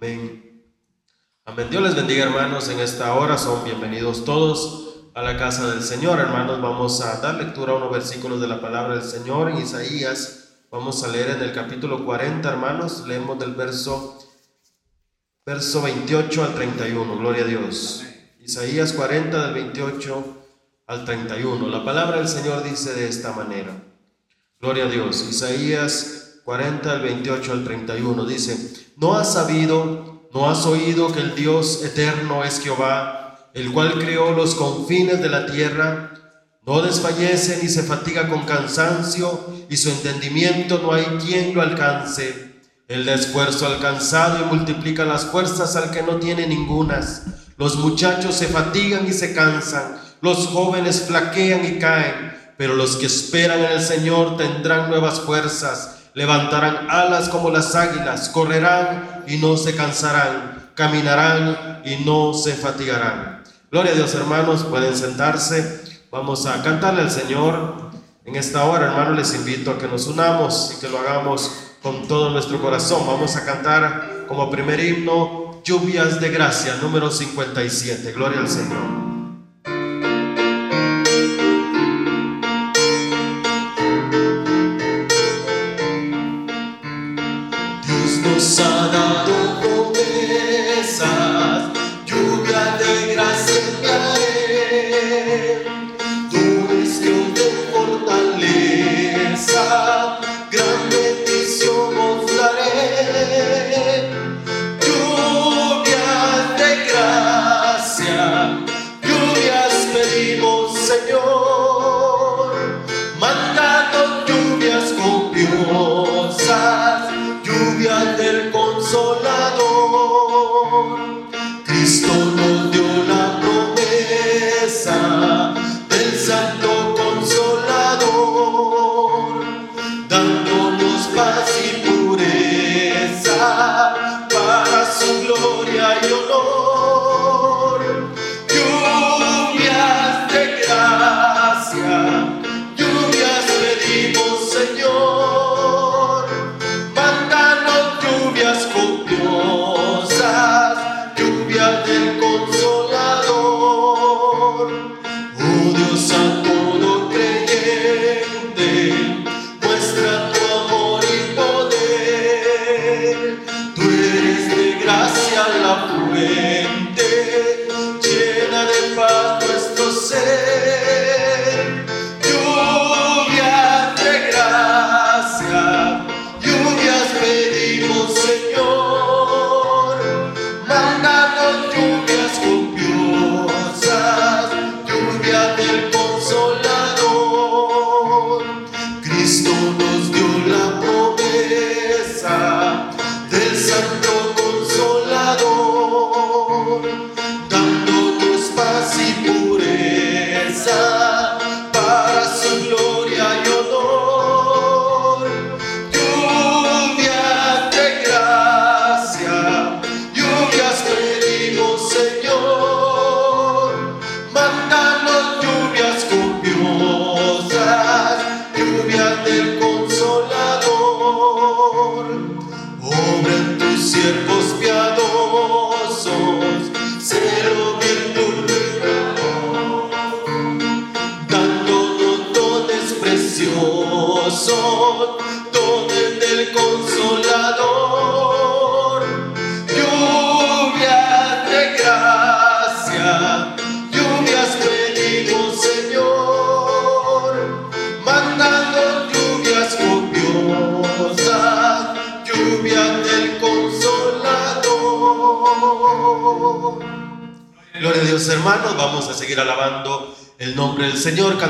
Amén. Amén. Dios les bendiga hermanos en esta hora. Son bienvenidos todos a la casa del Señor. Hermanos, vamos a dar lectura a unos versículos de la palabra del Señor en Isaías. Vamos a leer en el capítulo 40, hermanos. Leemos del verso, verso 28 al 31. Gloria a Dios. Isaías 40 del 28 al 31. La palabra del Señor dice de esta manera. Gloria a Dios. Isaías 40 del 28 al 31 dice, ¿no has sabido, no has oído que el Dios eterno es Jehová, el cual creó los confines de la tierra? No desfallece ni se fatiga con cansancio, y su entendimiento no hay quien lo alcance. Da esfuerzo alcanzado y multiplica las fuerzas al que no tiene ningunas. Los muchachos se fatigan y se cansan los jóvenes flaquean y caen, pero los que esperan en el Señor tendrán nuevas fuerzas, levantarán alas como las águilas, correrán y no se cansarán, caminarán y no se fatigarán. Gloria a Dios hermanos, pueden sentarse, vamos a cantarle al Señor. En esta hora, hermanos, les invito a que nos unamos y que lo hagamos con todo nuestro corazón. Vamos a cantar como primer himno Lluvias de Gracia, número 57. Gloria al Señor.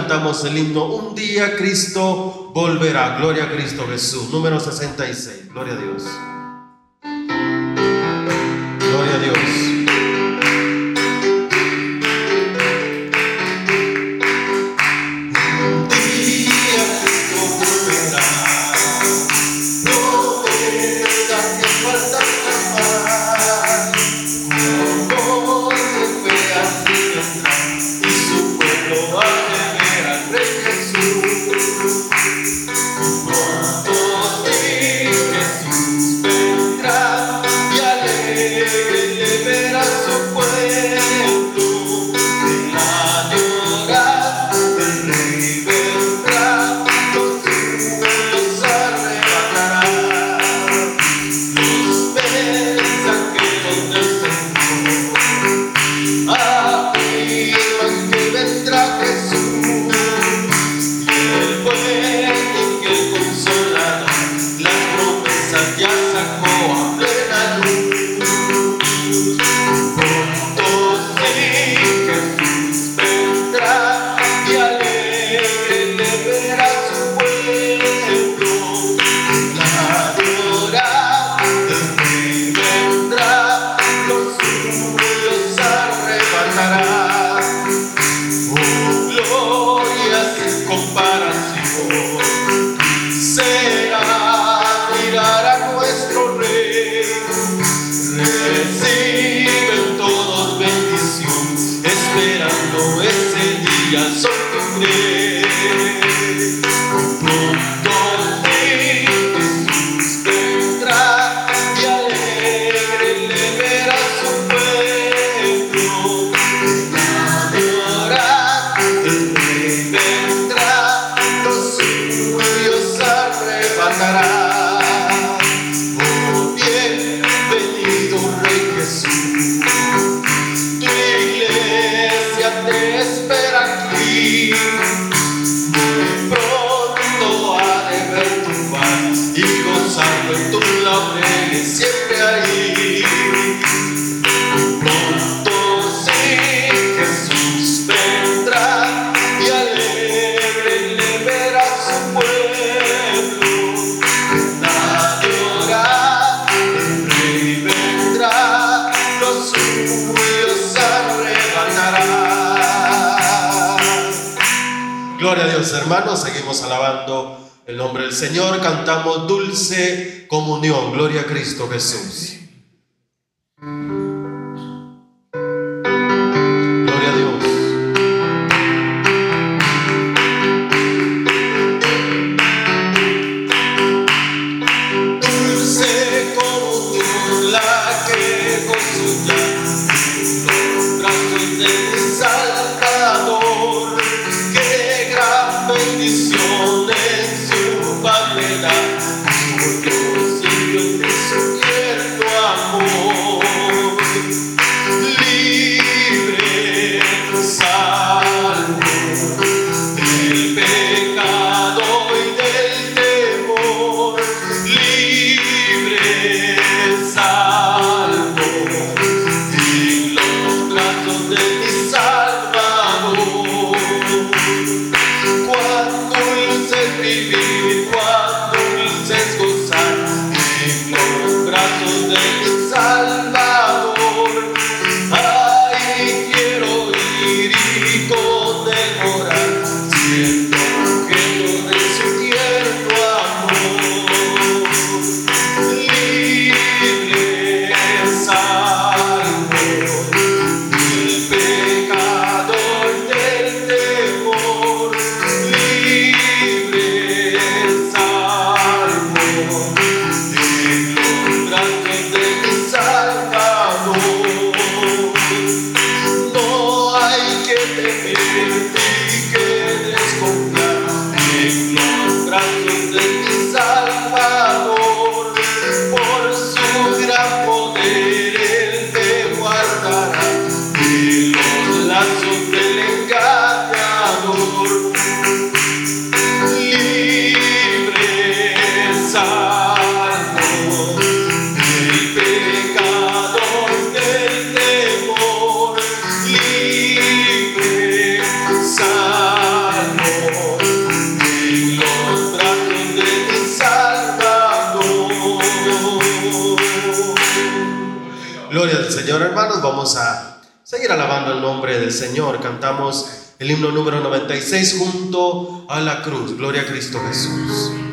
Cantamos el himno Un día Cristo volverá. Gloria a Cristo Jesús. Número 66. Gloria a Dios. Hermanos. Seguimos alabando el nombre del Señor. Cantamos dulce comunión. Gloria a Cristo Jesús. Señor. Cantamos el himno número 96 junto a la cruz. Gloria a Cristo Jesús.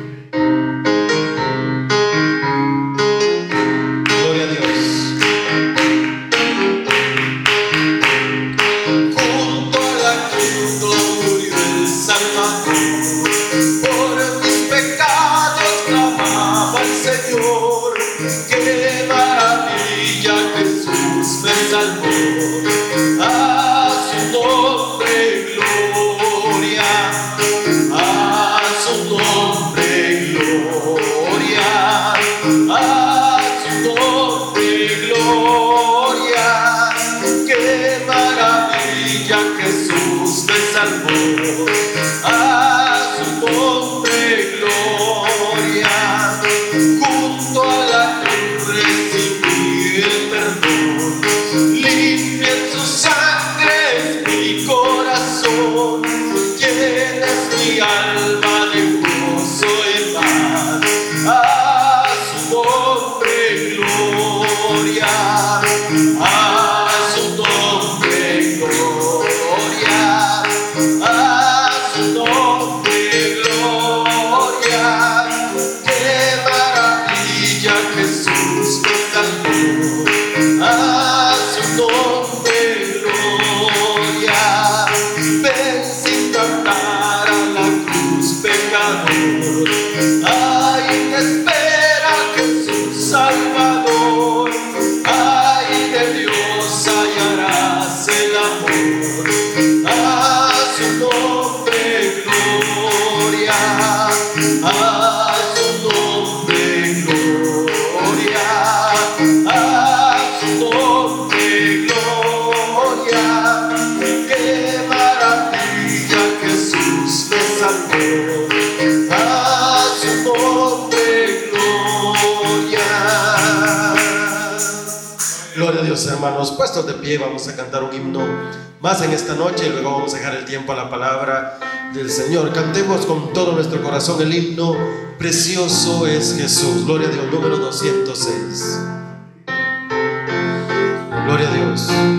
Puestos de pie, vamos a cantar un himno más en esta noche y luego vamos a dejar el tiempo a la palabra del Señor. Cantemos con todo nuestro corazón el himno Precioso es Jesús. Gloria a Dios, número 206. Gloria a Dios.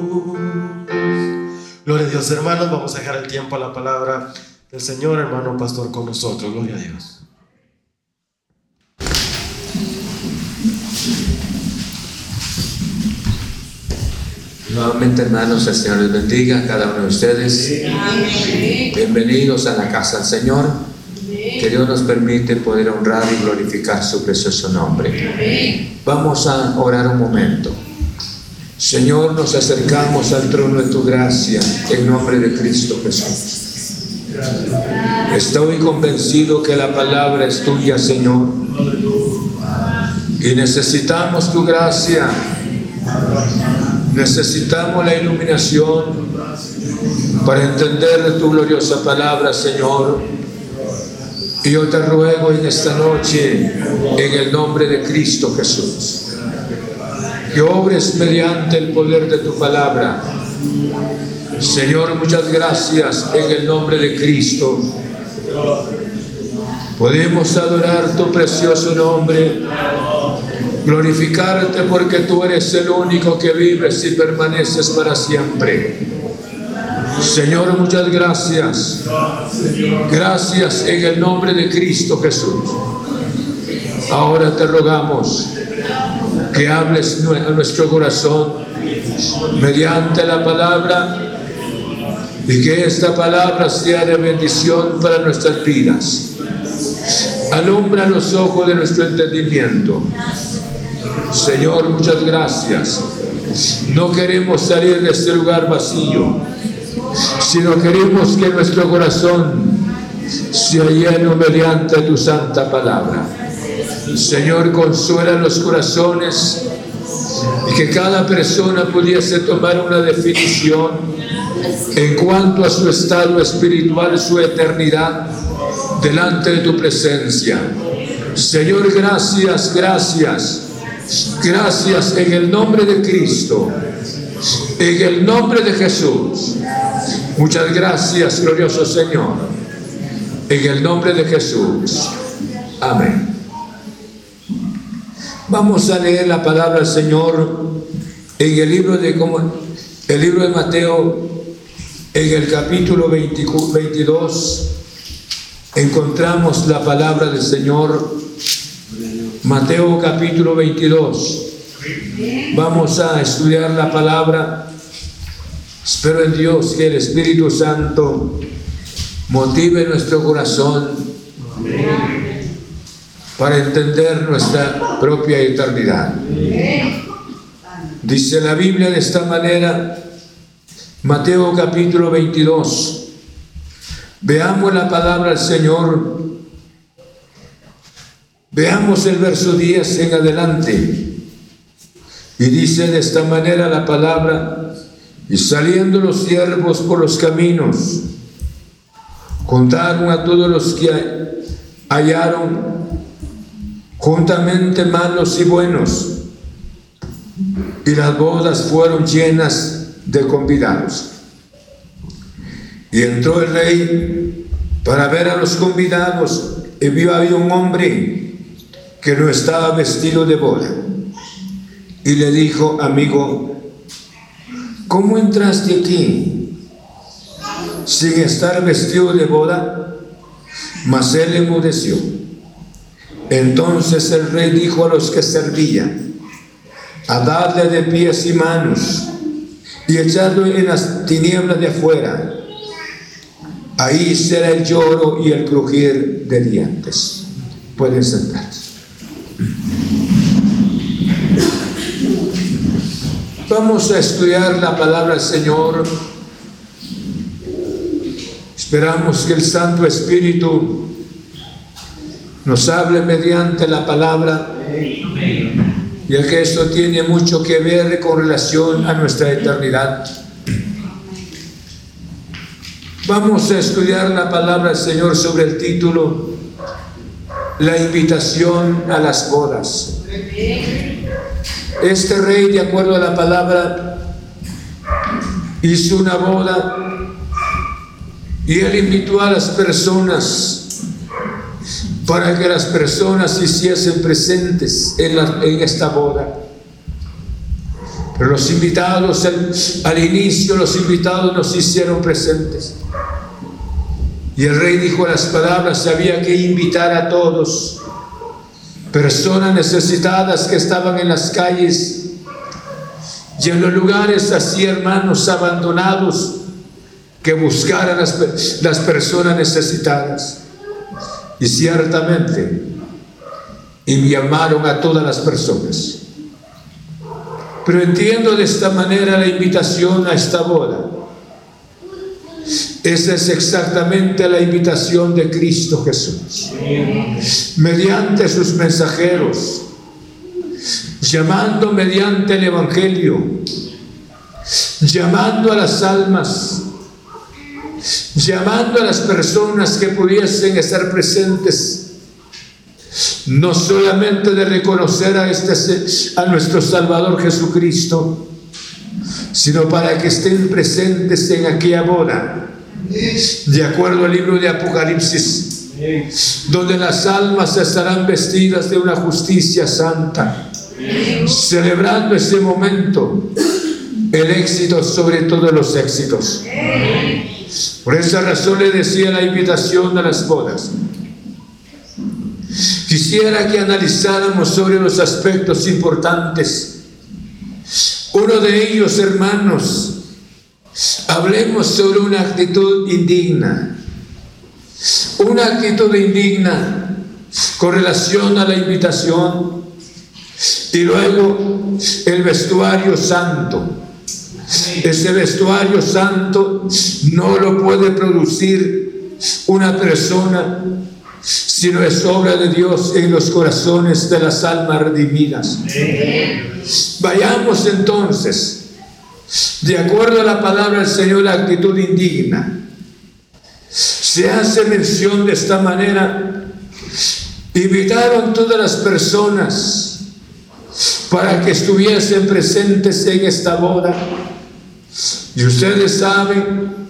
Jesús. Gloria a Dios, hermanos. Vamos a dejar el tiempo a la palabra del Señor, hermano pastor, con nosotros. Gloria a Dios. Nuevamente, hermanos, el Señor les bendiga a cada uno de ustedes. Bienvenidos a la casa del Señor. Que Dios nos permite poder honrar y glorificar su precioso nombre. Vamos a orar un momento. Señor, nos acercamos al trono de tu gracia en nombre de Cristo Jesús. Estoy convencido que la palabra es tuya, Señor. Y necesitamos tu gracia. Necesitamos la iluminación para entender de tu gloriosa palabra, Señor. Y yo te ruego en esta noche, en el nombre de Cristo Jesús, que obres mediante el poder de tu palabra. Señor, muchas gracias en el nombre de Cristo. Podemos adorar tu precioso nombre, glorificarte porque tú eres el único que vives y permaneces para siempre. Señor, muchas gracias. Gracias en el nombre de Cristo Jesús. Ahora te rogamos que hables a nuestro corazón mediante la palabra y que esta palabra sea de bendición para nuestras vidas. Alumbra los ojos de nuestro entendimiento Señor, muchas gracias. No queremos salir de este lugar vacío, sino queremos que nuestro corazón sea lleno mediante tu santa palabra. Señor, consuela los corazones y que cada persona pudiese tomar una definición en cuanto a su estado espiritual, su eternidad, delante de tu presencia. Señor, gracias, gracias, gracias en el nombre de Cristo, en el nombre de Jesús. Muchas gracias, glorioso Señor, en el nombre de Jesús. Amén. Vamos a leer la palabra del Señor en el libro de, el libro de Mateo, en el capítulo 22, encontramos la palabra del Señor. Mateo capítulo 22. Vamos a estudiar la palabra. Espero en Dios que el Espíritu Santo motive nuestro corazón. Para entender nuestra propia eternidad. Dice la Biblia de esta manera, Mateo capítulo 22. Veamos la palabra del Señor. Veamos el verso 10 en adelante. Y dice de esta manera la palabra, y saliendo los siervos por los caminos, contaron a todos los que hallaron juntamente malos y buenos, y las bodas fueron llenas de convidados. Y entró el rey para ver a los convidados y vio había un hombre que no estaba vestido de boda. Y le dijo, amigo, ¿cómo entraste aquí sin estar vestido de boda? Mas él emudeció entonces el rey dijo a los que servían, a darle de pies y manos y echarlo en las tinieblas de afuera. Ahí será el lloro y el crujir de dientes. Pueden sentarse. Vamos a estudiar la palabra del Señor. Esperamos que el Santo Espíritu nos hable mediante la palabra, ya que esto tiene mucho que ver con relación a nuestra eternidad. Vamos a estudiar la palabra del Señor sobre el título La invitación a las bodas. Este rey, de acuerdo a la palabra, hizo una boda y él invitó a las personas para que las personas se hiciesen presentes en, esta boda. Pero los invitados, al inicio los invitados nos hicieron presentes. Y el rey dijo las palabras, había que invitar a todos, personas necesitadas que estaban en las calles y en los lugares así, hermanos, abandonados, que buscaran las personas necesitadas. Y ciertamente, y me llamaron a todas las personas. Pero entiendo de esta manera la invitación a esta boda. Esa es exactamente la invitación de Cristo Jesús. Mediante sus mensajeros, llamando mediante el Evangelio, llamando a las almas llamando a las personas que pudiesen estar presentes, no solamente de reconocer a, este, a nuestro Salvador Jesucristo, sino para que estén presentes en aquella boda, de acuerdo al libro de Apocalipsis, donde las almas estarán vestidas de una justicia santa, celebrando ese momento, el éxito sobre todos los éxitos. Por esa razón le decía la invitación a las bodas. Quisiera que analizáramos sobre los aspectos importantes. Uno de ellos, hermanos, hablemos sobre una actitud indigna. Una actitud indigna con relación a la invitación Y luego el vestuario santo. Ese vestuario santo no lo puede producir una persona, sino es obra de Dios en los corazones de las almas redimidas. Vayamos entonces, de acuerdo a la palabra del Señor, la actitud indigna. Se hace mención de esta manera. Invitaron todas las personas para que estuviesen presentes en esta boda. Y ustedes saben,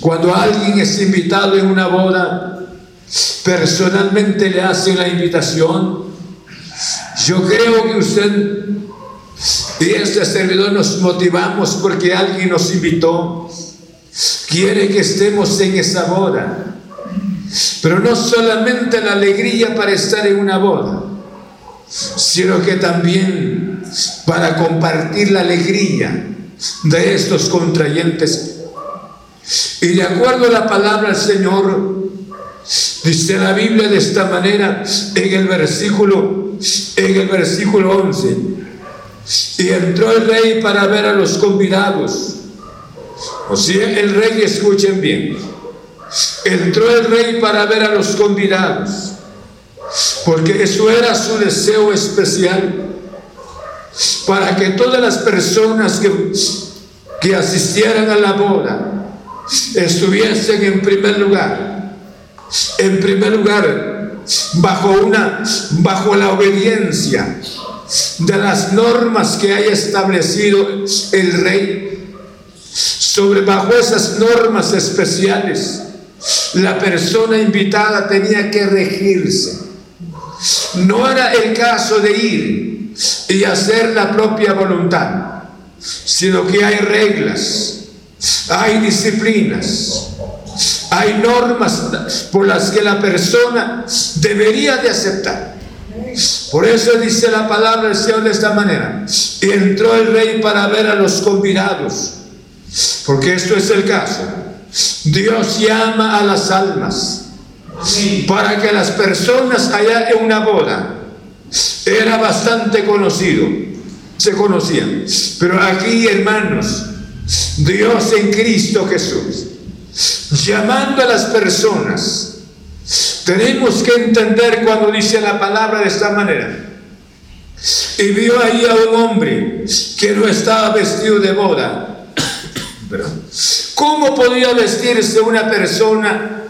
cuando alguien es invitado en una boda, personalmente le hacen la invitación. Yo creo que usted y este servidor nos motivamos porque alguien nos invitó quiere que estemos en esa boda. Pero no solamente la alegría para estar en una boda, sino que también para compartir la alegría de estos contrayentes. Y de acuerdo a la palabra del Señor, dice la Biblia de esta manera en el versículo en el versículo 11. Y entró el rey para ver a los convidados o sea, el rey, escuchen bien, entró el rey para ver a los convidados, porque eso era su deseo especial, para que todas las personas que, que asistieran a la boda estuviesen en primer lugar, en primer lugar, bajo una, bajo la obediencia de las normas que haya establecido el rey. Sobre bajo esas normas especiales, la persona invitada tenía que regirse. No era el caso de ir y hacer la propia voluntad, sino que hay reglas, hay disciplinas, hay normas por las que la persona debería de aceptar. Por eso dice la palabra del Señor de esta manera. Y entró el rey para ver a los convidados porque esto es el caso. Dios llama a las almas para que las personas en una boda era bastante conocido, se conocían. Pero aquí, hermanos, Dios en Cristo Jesús, llamando a las personas, tenemos que entender cuando dice la palabra de esta manera. Y vio ahí a un hombre que no estaba vestido de boda, ¿Cómo podía vestirse una persona?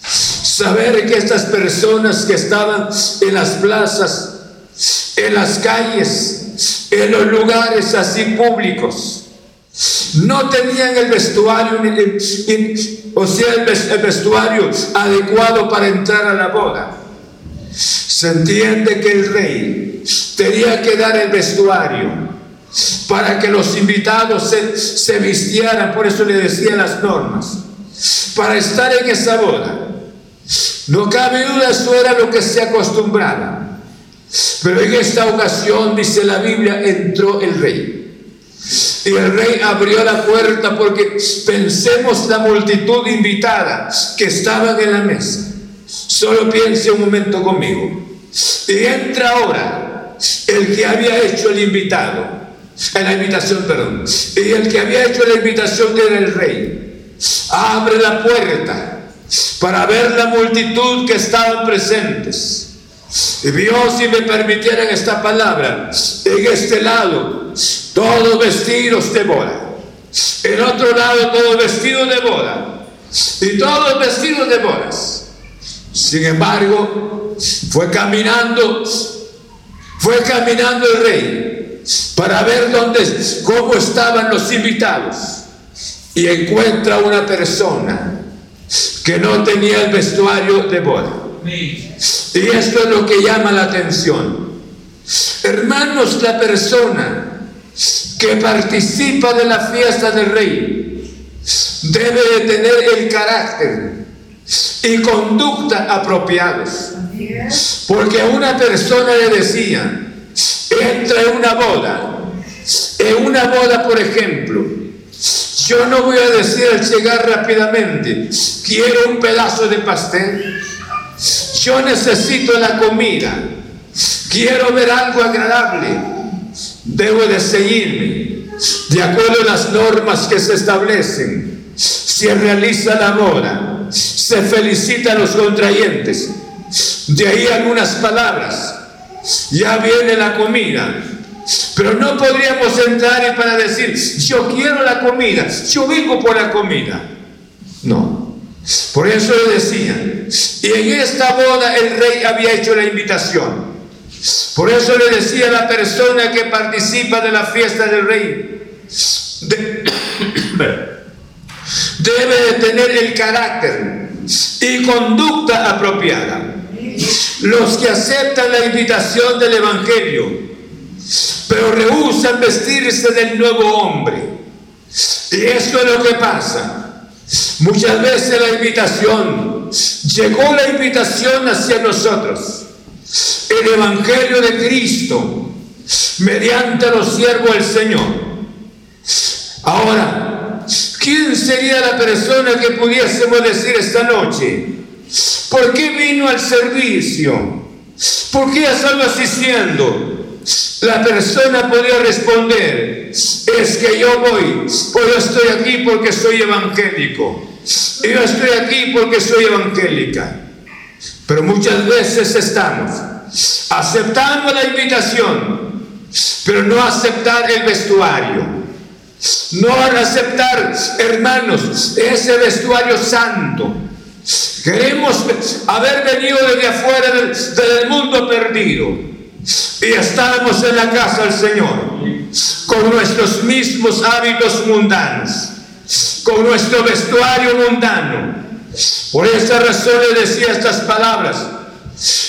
Saber que estas personas que estaban en las plazas, en las calles, en los lugares así públicos, no tenían el vestuario, o sea, el vestuario adecuado para entrar a la boda. Se entiende que el rey tenía que dar el vestuario para que los invitados se, vistieran, por eso le decía las normas, para estar en esa boda. No cabe duda, eso era lo que se acostumbraba. Pero en esta ocasión, dice la Biblia, entró el rey. Y el rey abrió la puerta porque pensemos la multitud invitada que estaban en la mesa. Solo piense un momento conmigo. Y entra ahora el que había hecho el invitado en la invitación, perdón. Y el que había hecho la invitación era el rey. Abre la puerta para ver la multitud que estaban presentes. Vio, si me permitieran esta palabra, en este lado, todos vestidos de boda. En otro lado, todos vestidos de boda. Y todos vestidos de bodas. Sin embargo, fue caminando, fue caminando el rey para ver dónde, cómo estaban los invitados y encuentra una persona que no tenía el vestuario de boda. Y esto es lo que llama la atención. Hermanos, la persona que participa de la fiesta del rey debe de tener el carácter y conducta apropiados. Porque una persona le decía, entra en una boda, en una boda, por ejemplo, yo no voy a decir al llegar rápidamente, quiero un pedazo de pastel, yo necesito la comida, quiero ver algo agradable, debo de seguirme de acuerdo a las normas que se establecen. Se realiza la boda, se felicitan los contrayentes. De ahí algunas palabras. Ya viene la comida. Pero no podríamos entrar para decir, yo quiero la comida, yo vengo por la comida. No. Por eso le decía, y en esta boda el rey había hecho la invitación. Por eso le decía la persona que participa de la fiesta del rey, debe de tener el carácter y conducta apropiada. Los que aceptan la invitación del Evangelio, pero rehusan vestirse del nuevo hombre. Y esto es lo que pasa. Muchas veces la invitación, llegó la invitación hacia nosotros el Evangelio de Cristo mediante los siervos del Señor. Ahora, ¿quién sería la persona que pudiésemos decir esta noche? ¿Por qué vino al servicio? ¿Por qué ha estado asistiendo? La persona podría responder, es que yo voy, pues yo estoy aquí porque soy evangélico. Yo estoy aquí porque soy evangélica. Pero muchas veces estamos aceptando la invitación, pero no aceptar el vestuario. No aceptar, hermanos, ese vestuario santo. Queremos haber venido desde afuera del mundo perdido y estamos en la casa del Señor con nuestros mismos hábitos mundanos, con nuestro vestuario mundano por esta razón le decía estas palabras.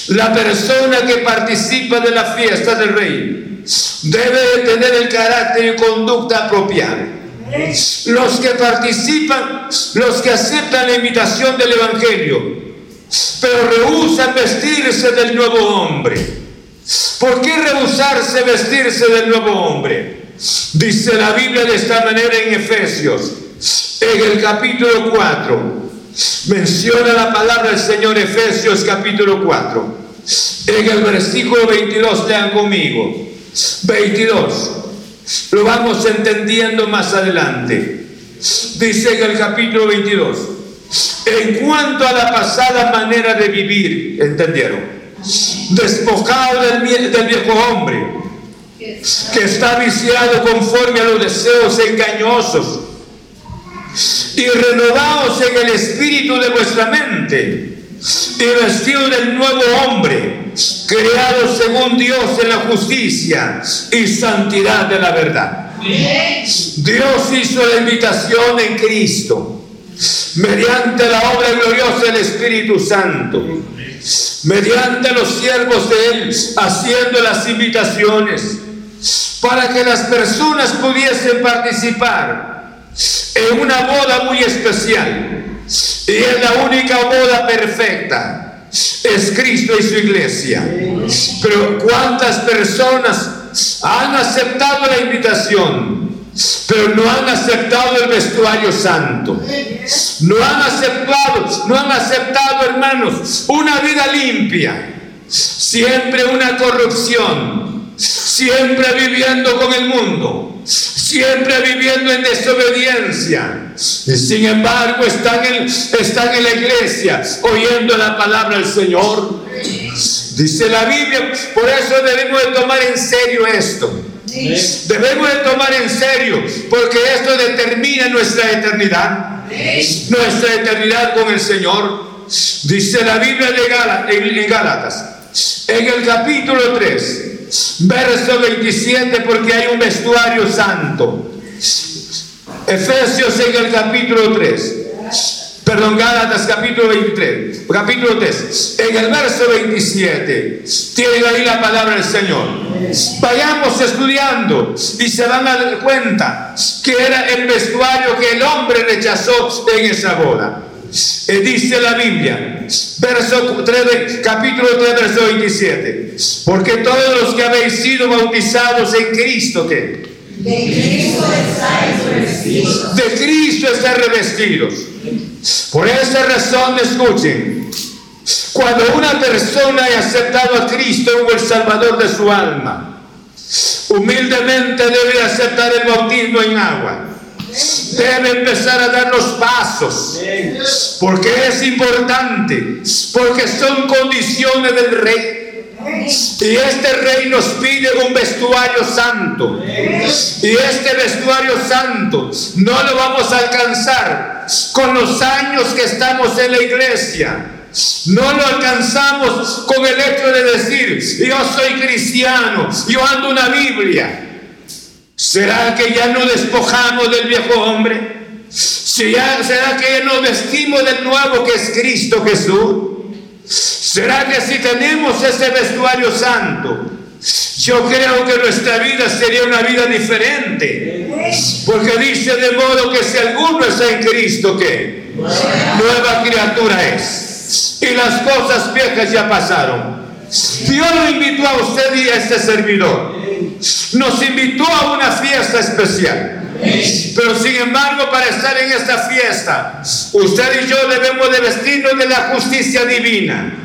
La persona que participa de la fiesta del rey debe tener el carácter y conducta apropiada. Los que participan, los que aceptan la invitación del Evangelio, pero rehusan vestirse del nuevo hombre. ¿Por qué rehusarse vestirse del nuevo hombre? Dice la Biblia de esta manera en Efesios, en el capítulo 4, Menciona la palabra del Señor Efesios capítulo 4. En el versículo 22, lean conmigo. 22. Lo vamos entendiendo más adelante. Dice en el capítulo 22. En cuanto a la pasada manera de vivir, ¿entendieron? Despojado del, viejo hombre, que está viciado conforme a los deseos engañosos y renovaos en el espíritu de vuestra mente y vestido del nuevo hombre, creado según Dios en la justicia y santidad de la verdad. Dios hizo la invitación en Cristo, mediante la obra gloriosa del Espíritu Santo, mediante los siervos de Él, haciendo las invitaciones, para que las personas pudiesen participar en una boda muy especial y es la única boda perfecta. Es Cristo y su iglesia. Pero ¿cuántas personas han aceptado la invitación? Pero no han aceptado el vestuario santo. No han aceptado, no han aceptado, hermanos, una vida limpia. Siempre una corrupción. Siempre viviendo con el mundo siempre viviendo en desobediencia. Sin embargo, están en, están en la iglesia oyendo la palabra del Señor. Dice la Biblia, por eso debemos de tomar en serio esto. Debemos de tomar en serio, porque esto determina nuestra eternidad. Nuestra eternidad con el Señor. Dice la Biblia en Gálatas, en el capítulo 3, Verso 27, porque hay un vestuario santo. Efesios en el capítulo 3. Perdón, Gálatas capítulo 23, capítulo 3. En el verso 27, tiene ahí la palabra del Señor. Vayamos estudiando y se van a dar cuenta que era el vestuario que el hombre rechazó en esa boda. Eh, dice la Biblia, verso 3, capítulo 3, verso 27. Porque todos los que habéis sido bautizados en Cristo, ¿qué? De Cristo estáis revestidos. De Cristo revestidos. Por esa razón, escuchen, Cuando una persona ha aceptado a Cristo como el Salvador de su alma, humildemente debe aceptar el bautismo en agua. Debe empezar a dar los pasos, porque es importante, porque son condiciones del rey. Y este rey nos pide un vestuario santo. Y este vestuario santo no lo vamos a alcanzar con los años que estamos en la iglesia. No lo alcanzamos con el hecho de decir, yo soy cristiano, yo ando una Biblia. ¿Será que ya no despojamos del viejo hombre? ¿Será que ya nos vestimos del nuevo que es Cristo Jesús? ¿Será que si tenemos ese vestuario santo, yo creo que nuestra vida sería una vida diferente? Porque dice de modo que si alguno está en Cristo, ¿qué? Nueva criatura es. Y las cosas viejas ya pasaron. Dios lo invitó a usted y a este servidor. Nos invitó a una fiesta especial. Pero sin embargo, para estar en esta fiesta, usted y yo debemos de vestirnos de la justicia divina,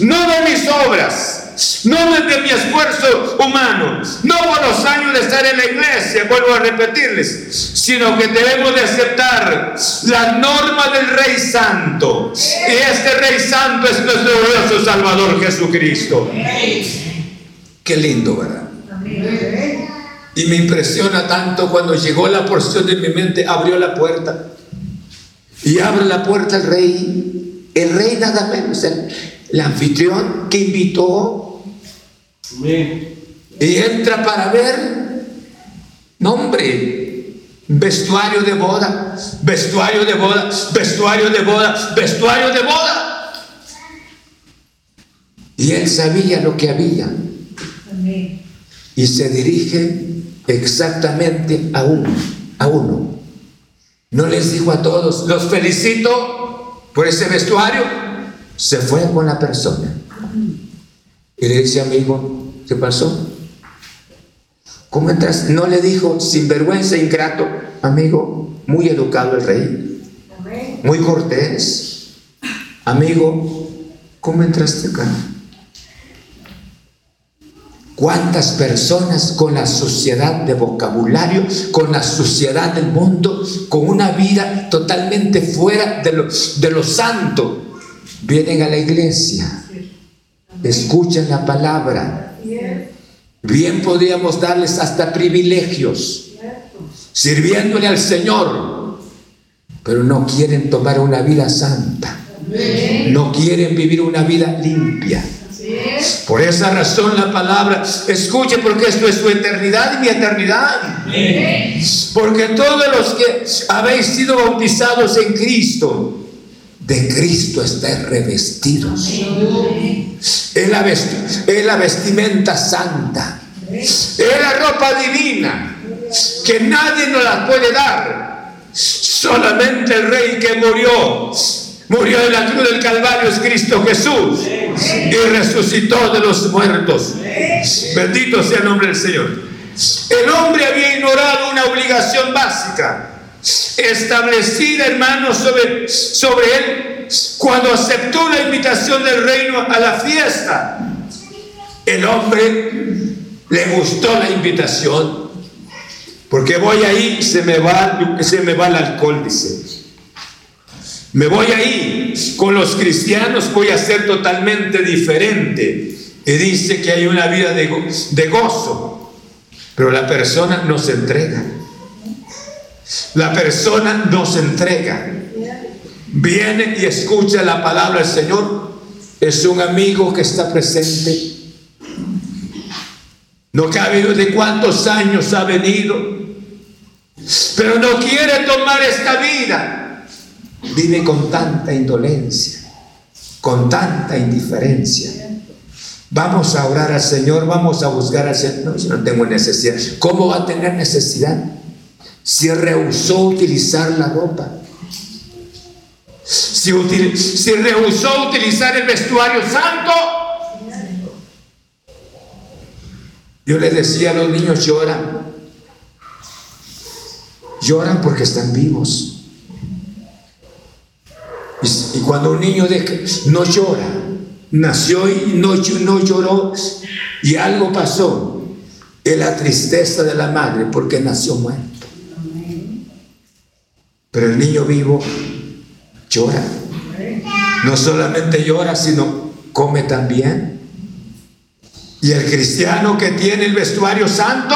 no de mis obras, no de mi esfuerzo humano, no por los años de estar en la iglesia, vuelvo a repetirles, sino que debemos de aceptar la norma del Rey Santo. Y este Rey Santo es nuestro glorioso Salvador Jesucristo. Qué lindo, ¿verdad? Y me impresiona tanto cuando llegó la porción de mi mente, abrió la puerta. Y abre la puerta el rey. El rey nada menos, el, anfitrión que invitó. Y entra para ver, nombre, vestuario de boda, vestuario de boda, vestuario de boda, vestuario de boda. Y él sabía lo que había. Y se dirige exactamente a uno, a uno. No les dijo a todos, los felicito por ese vestuario. Se fue con la persona. Y le dice, amigo, ¿qué pasó? ¿Cómo entras? No le dijo, sin vergüenza, ingrato, amigo, muy educado el rey, muy cortés. Amigo, ¿cómo entraste acá? ¿Cuántas personas con la sociedad de vocabulario, con la sociedad del mundo, con una vida totalmente fuera de lo, de lo santo, vienen a la iglesia, escuchan la palabra? Bien podríamos darles hasta privilegios, sirviéndole al Señor, pero no quieren tomar una vida santa, no quieren vivir una vida limpia. Por esa razón la palabra, escuche porque esto es su eternidad y mi eternidad. Porque todos los que habéis sido bautizados en Cristo, de Cristo estáis revestidos. Es la, es la vestimenta santa. Es la ropa divina que nadie nos la puede dar. Solamente el rey que murió Murió en la cruz del Calvario es Cristo Jesús y resucitó de los muertos. Bendito sea el nombre del Señor. El hombre había ignorado una obligación básica establecida, hermanos, sobre, sobre él cuando aceptó la invitación del reino a la fiesta. El hombre le gustó la invitación porque voy ahí, se me va, se me va el alcohol, dice. Me voy ahí, con los cristianos voy a ser totalmente diferente. Y dice que hay una vida de, de gozo, pero la persona no se entrega. La persona no se entrega. Viene y escucha la palabra del Señor. Es un amigo que está presente. No cabe de cuántos años ha venido, pero no quiere tomar esta vida vive con tanta indolencia, con tanta indiferencia. Vamos a orar al Señor, vamos a buscar al Señor. No, yo no tengo necesidad. ¿Cómo va a tener necesidad? Si rehusó utilizar la ropa. Si, si rehusó utilizar el vestuario santo. Yo le decía a los niños, lloran. Lloran porque están vivos. Y, cuando un niño no llora, nació y no, no lloró y algo pasó, es la tristeza de la madre porque nació muerto. Pero el niño vivo llora. No solamente llora, sino come también. Y el cristiano que tiene el vestuario santo,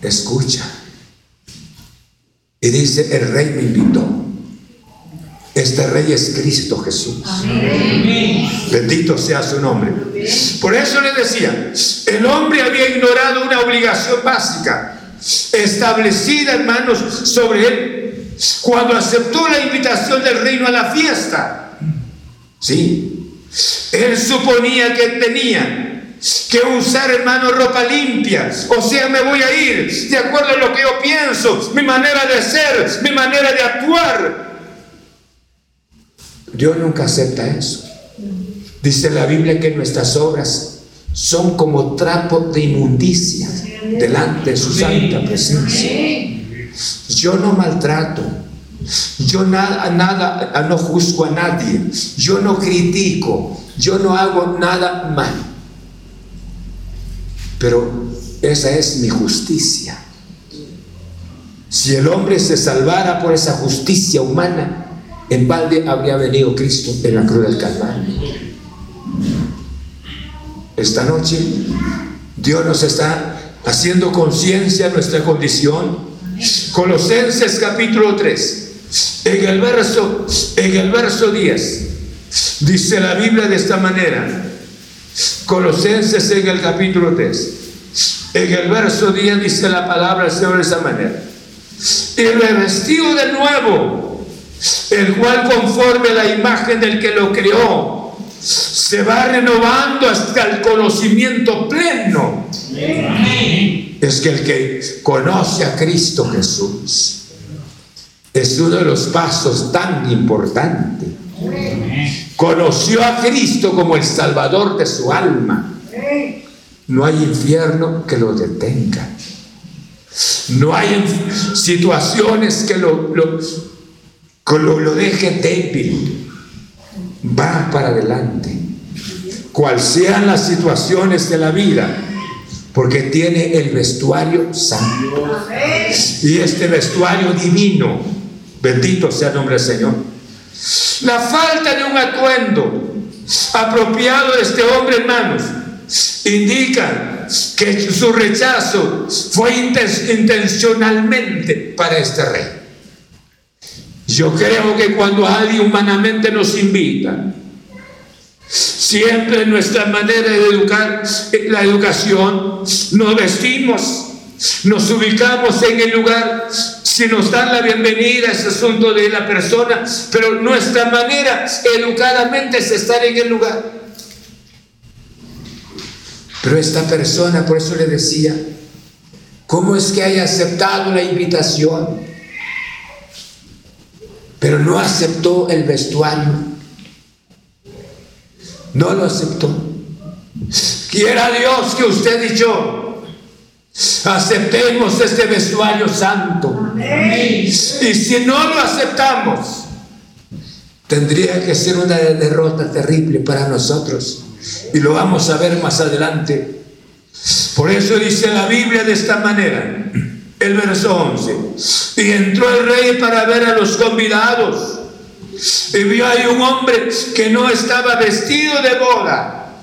escucha. Y dice, el rey me invitó. Este rey es Cristo Jesús. Bendito sea su nombre. Por eso le decía, el hombre había ignorado una obligación básica establecida, hermanos, sobre él cuando aceptó la invitación del reino a la fiesta. Sí, él suponía que tenía que usar, hermano, ropa limpia. O sea, me voy a ir de acuerdo a lo que yo pienso, mi manera de ser, mi manera de actuar. Dios nunca acepta eso. Dice la Biblia que nuestras obras son como trapos de inmundicia delante de su santa presencia. Yo no maltrato, yo nada, nada, no juzgo a nadie, yo no critico, yo no hago nada mal. Pero esa es mi justicia. Si el hombre se salvara por esa justicia humana, en balde habría venido Cristo en la cruz del Calvario. Esta noche Dios nos está haciendo conciencia nuestra condición. Colosenses capítulo 3, en el verso, en el verso 10, dice la Biblia de esta manera. Colosenses en el capítulo 3, en el verso 10 dice la palabra del Señor de esa manera. Y revestido de nuevo, el cual conforme a la imagen del que lo creó, se va renovando hasta el conocimiento pleno. Es que el que conoce a Cristo Jesús es uno de los pasos tan importantes. Conoció a Cristo como el Salvador de su alma. No hay infierno que lo detenga. No hay situaciones que lo, lo, lo, débil va para adelante, cual sean las situaciones de la vida, porque tiene el vestuario santo. Y este vestuario divino, bendito sea el nombre del Señor. La falta de un atuendo apropiado de este hombre, hermanos, indica que su rechazo fue intencionalmente para este rey. Yo creo que cuando alguien humanamente nos invita, siempre nuestra manera de educar, la educación, nos vestimos, nos ubicamos en el lugar, si nos dan la bienvenida, es asunto de la persona, pero nuestra manera educadamente es estar en el lugar. Pero esta persona, por eso le decía, ¿cómo es que haya aceptado la invitación? Pero no aceptó el vestuario. No lo aceptó. Quiera Dios que usted y yo aceptemos este vestuario santo. Y si no lo aceptamos, tendría que ser una derrota terrible para nosotros. Y lo vamos a ver más adelante. Por eso dice la Biblia de esta manera el verso 11. Y entró el rey para ver a los convidados. Y vio ahí un hombre que no estaba vestido de boda.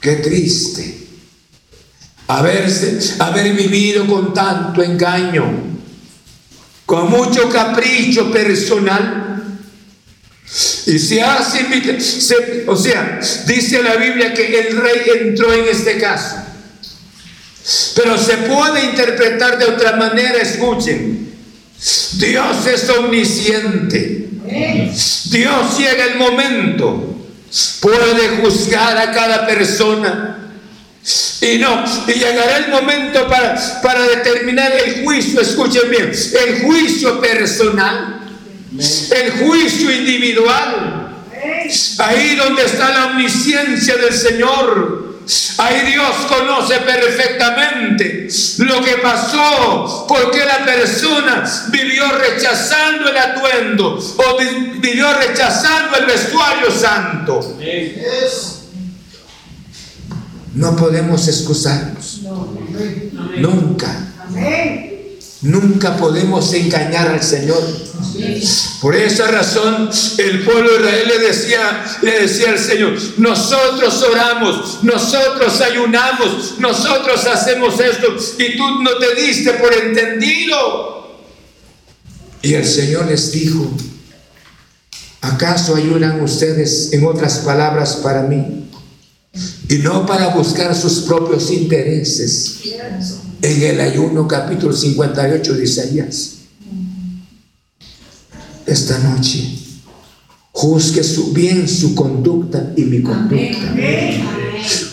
Qué triste. Haberse, haber vivido con tanto engaño, con mucho capricho personal. Y se hace, se, o sea, dice la Biblia que el rey entró en este caso pero se puede interpretar de otra manera, escuchen. Dios es omnisciente. Dios llega el momento. Puede juzgar a cada persona. Y no, y llegará el momento para, para determinar el juicio, escuchen bien, el juicio personal, el juicio individual. Ahí donde está la omnisciencia del Señor, Ay, Dios conoce perfectamente lo que pasó, porque la persona vivió rechazando el atuendo o vivió rechazando el vestuario santo. No podemos excusarnos. Nunca. Nunca podemos engañar al Señor. Por esa razón el pueblo de Israel le decía, le decía al Señor, nosotros oramos, nosotros ayunamos, nosotros hacemos esto y tú no te diste por entendido. Y el Señor les dijo, ¿acaso ayunan ustedes en otras palabras para mí? Y no para buscar sus propios intereses en el ayuno capítulo 58 de Isaías. Esta noche, juzgue su, bien su conducta y mi conducta.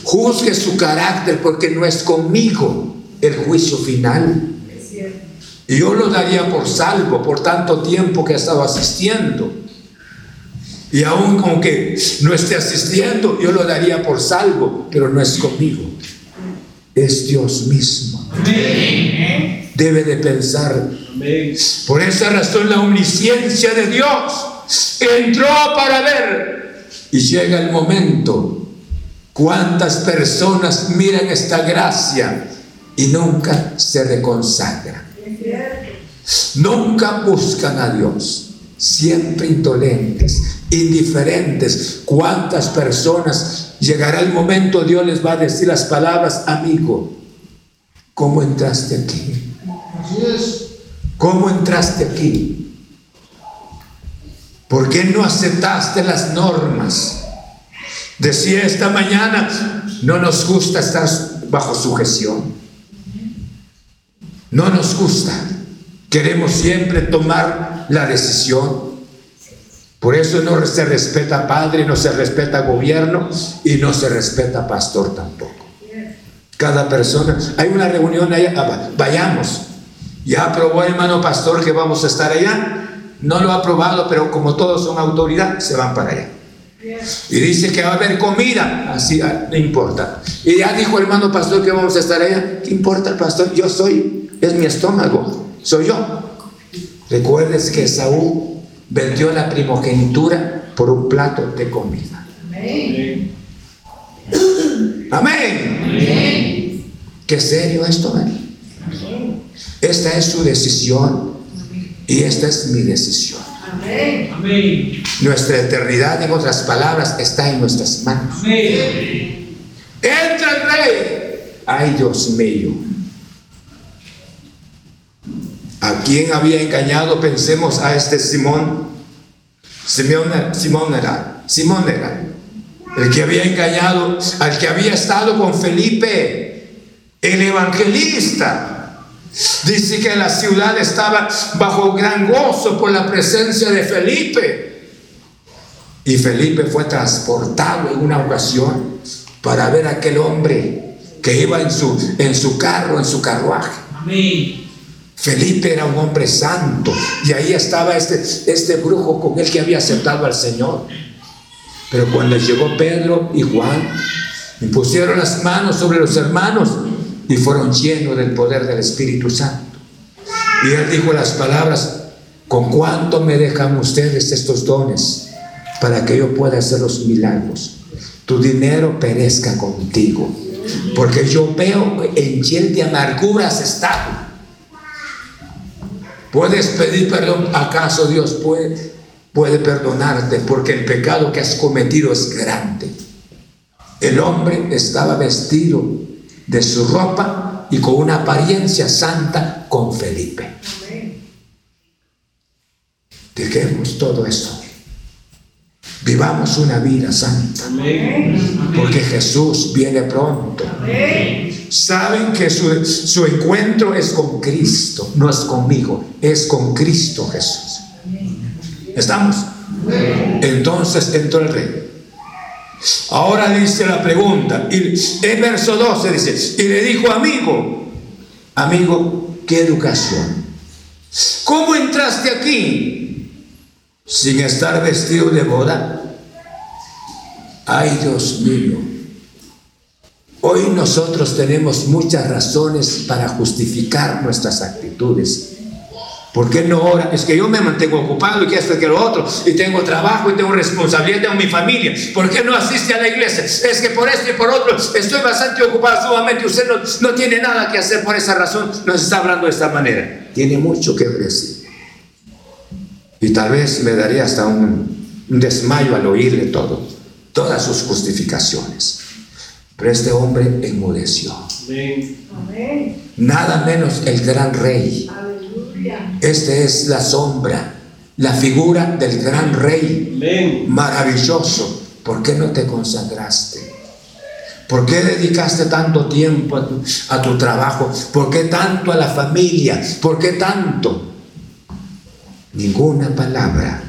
Juzgue su carácter porque no es conmigo el juicio final. Y yo lo daría por salvo por tanto tiempo que he estado asistiendo. Y aún aunque no esté asistiendo, yo lo daría por salvo, pero no es conmigo. Es Dios mismo. Debe de pensar. Por esa razón la omnisciencia de Dios entró para ver. Y llega el momento. ¿Cuántas personas miran esta gracia y nunca se reconsagran? Nunca buscan a Dios. Siempre indolentes, indiferentes. ¿Cuántas personas llegará el momento Dios les va a decir las palabras, amigo? ¿Cómo entraste aquí? ¿Cómo entraste aquí? ¿Por qué no aceptaste las normas? Decía esta mañana, no nos gusta estar bajo sujeción. No nos gusta. Queremos siempre tomar la decisión. Por eso no se respeta padre, no se respeta gobierno y no se respeta pastor tampoco. Cada persona. Hay una reunión allá, ah, vayamos. Ya aprobó el hermano pastor que vamos a estar allá. No lo ha aprobado, pero como todos son autoridad, se van para allá. Y dice que va a haber comida, así ah, no importa. Y ya dijo el hermano pastor que vamos a estar allá. ¿Qué importa el pastor? Yo soy, es mi estómago, soy yo. Recuerdes que Saúl vendió la primogenitura por un plato de comida. Amén. Amén. Qué serio esto, ¿eh? Esta es su decisión y esta es mi decisión. Amén. Nuestra eternidad, en otras palabras, está en nuestras manos. Amén. Entra el rey. Ay, Dios mío. ¿A quién había engañado? Pensemos a este Simón. Simón, Simón era. Simón era el que había engañado, al que había estado con Felipe, el evangelista. Dice que la ciudad estaba bajo gran gozo por la presencia de Felipe. Y Felipe fue transportado en una ocasión para ver a aquel hombre que iba en su, en su carro, en su carruaje. Felipe era un hombre santo y ahí estaba este, este brujo con el que había aceptado al Señor. Pero cuando llegó Pedro y Juan, impusieron las manos sobre los hermanos y fueron llenos del poder del Espíritu Santo. Y él dijo las palabras, ¿con cuánto me dejan ustedes estos dones para que yo pueda hacer los milagros? Tu dinero perezca contigo, porque yo veo en hiel de amargura has estado. ¿Puedes pedir perdón? ¿Acaso Dios puede? puede perdonarte porque el pecado que has cometido es grande. El hombre estaba vestido de su ropa y con una apariencia santa con Felipe. Dejemos todo eso. Vivamos una vida santa. Porque Jesús viene pronto. Saben que su, su encuentro es con Cristo, no es conmigo, es con Cristo Jesús. ¿Estamos? Entonces entró el rey. Ahora dice la pregunta, y el verso 12 dice, y le dijo, amigo, amigo, ¿qué educación? ¿Cómo entraste aquí sin estar vestido de boda? Ay, Dios mío, Hoy nosotros tenemos muchas razones para justificar nuestras actitudes. ¿Por qué no ora? Es que yo me mantengo ocupado y que esto y que lo otro, y tengo trabajo y tengo responsabilidad, tengo mi familia. ¿Por qué no asiste a la iglesia? Es que por esto y por otro estoy bastante ocupado sumamente. Usted no, no tiene nada que hacer por esa razón, nos está hablando de esta manera. Tiene mucho que decir. Y tal vez me daría hasta un, un desmayo al oírle todo, todas sus justificaciones. Pero este hombre enmudeció. Nada menos el gran rey. Esta es la sombra, la figura del gran rey. Maravilloso. ¿Por qué no te consagraste? ¿Por qué dedicaste tanto tiempo a tu, a tu, trabajo? ¿Por qué tanto a la familia? ¿Por qué tanto? Ninguna palabra.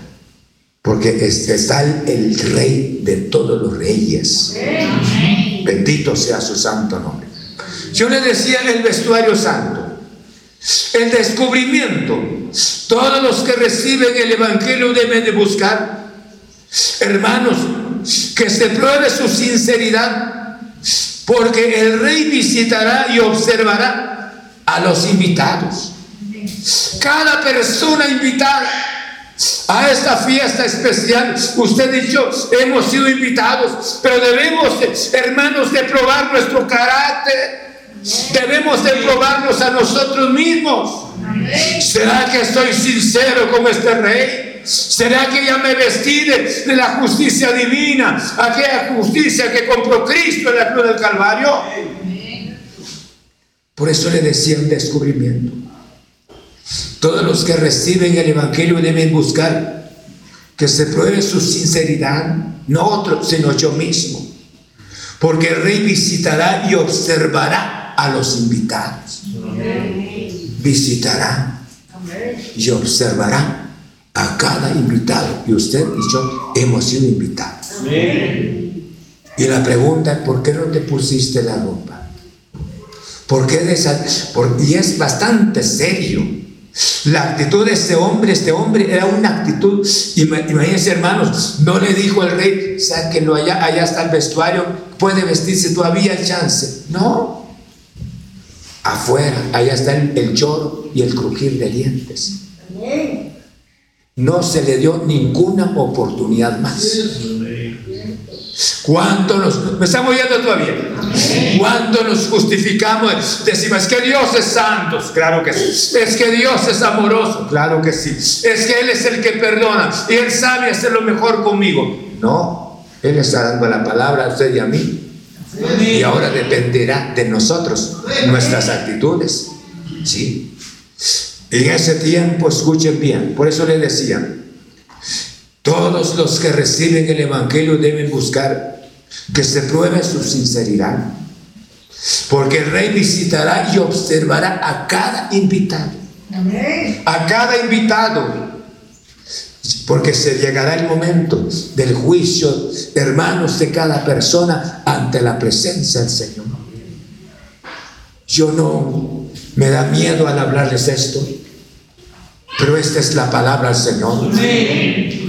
Porque está el, el rey de todos los reyes. Bendito sea su santo nombre. Yo le decía el vestuario santo. El descubrimiento. Todos los que reciben el Evangelio deben de buscar, hermanos, que se pruebe su sinceridad, porque el rey visitará y observará a los invitados. Cada persona invitada a esta fiesta especial, usted y yo hemos sido invitados, pero debemos, hermanos, de probar nuestro carácter Debemos de probarnos a nosotros mismos. ¿Será que estoy sincero con este rey? ¿Será que ya me vestí de, la justicia divina? Aquella justicia que compró Cristo en la cruz del Calvario. Por eso le decía un descubrimiento. Todos los que reciben el Evangelio deben buscar que se pruebe su sinceridad, no otro, sino yo mismo. Porque el rey visitará y observará a los invitados. Visitará y observará a cada invitado. Y usted y yo hemos sido invitados. Y la pregunta es, ¿por qué no te pusiste la ropa? ¿Por qué y es bastante serio. La actitud de este hombre, este hombre era una actitud, imagínense hermanos, no le dijo el rey, sáquenlo allá, allá está el vestuario, puede vestirse, todavía chance. No, afuera, allá está el, lloro y el crujir de dientes. No se le dio ninguna oportunidad más. ¿Cuánto nos, me estamos oyendo todavía? ¿Cuánto nos justificamos? Decimos, es que Dios es santo, claro que sí. Es que Dios es amoroso, claro que sí. Es que Él es el que perdona y Él sabe hacer lo mejor conmigo. No, Él está dando la palabra a usted y a mí. Y ahora dependerá de nosotros nuestras actitudes. ¿Sí? En ese tiempo, escuchen bien, por eso le decía, todos los que reciben el Evangelio deben buscar que se pruebe su sinceridad, porque el rey visitará y observará a cada invitado. A cada invitado porque se llegará el momento del juicio, hermanos, de cada persona ante la presencia del Señor. Yo no me da miedo al hablarles esto, pero esta es la palabra del Señor.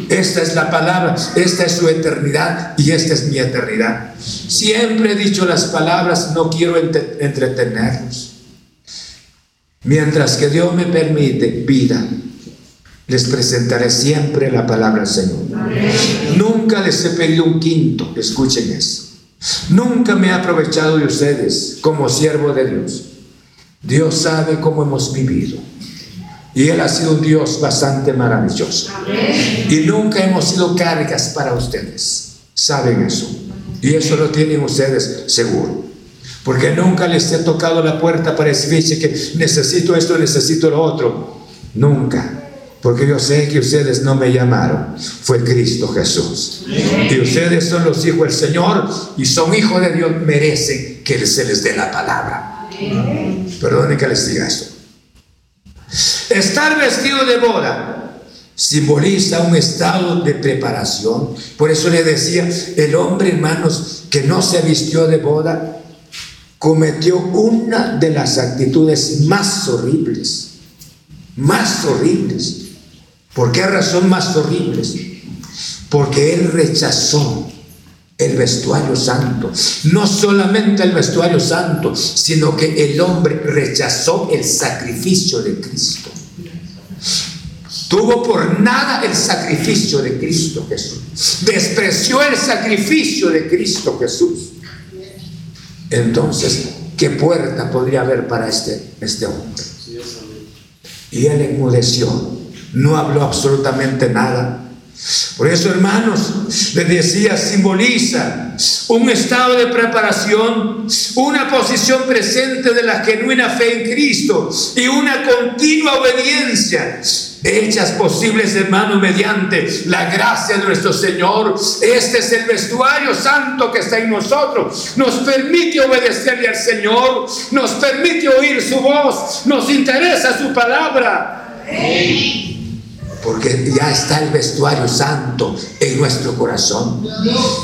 Esta es la palabra, esta es su eternidad y esta es mi eternidad. Siempre he dicho las palabras, no quiero entretenerlos. Mientras que Dios me permite vida, les presentaré siempre la palabra del Señor. Nunca les he pedido un quinto, escuchen eso. Nunca me he aprovechado de ustedes como siervo de Dios. Dios sabe cómo hemos vivido. Y Él ha sido un Dios bastante maravilloso. Y nunca hemos sido cargas para ustedes. Saben eso. Y eso lo tienen ustedes seguro. Porque nunca les he tocado la puerta para decirse que necesito esto, necesito lo otro. Nunca. Porque yo sé que ustedes no me llamaron, fue Cristo Jesús. Y ustedes son los hijos del Señor y son hijos de Dios, merecen que se les dé la palabra. Perdone que les diga esto. Estar vestido de boda simboliza un estado de preparación. Por eso le decía, el hombre, hermanos, que no se vistió de boda, cometió una de las actitudes más horribles, más horribles ¿Por qué razón más horribles? Porque él rechazó el vestuario santo. No solamente el vestuario santo, sino que el hombre rechazó el sacrificio de Cristo. Tuvo por nada el sacrificio de Cristo Jesús. Despreció el sacrificio de Cristo Jesús. Entonces, ¿qué puerta podría haber para este, este hombre? Y él enmudeció, no habló absolutamente nada. Por eso, hermanos, le decía, simboliza un estado de preparación, una posición presente de la genuina fe en Cristo y una continua obediencia hechas posibles, hermano, mediante la gracia de nuestro Señor. Este es el vestuario santo que está en nosotros. Nos permite obedecerle al Señor, nos permite oír su voz, nos interesa su palabra. Porque ya está el vestuario santo en nuestro corazón.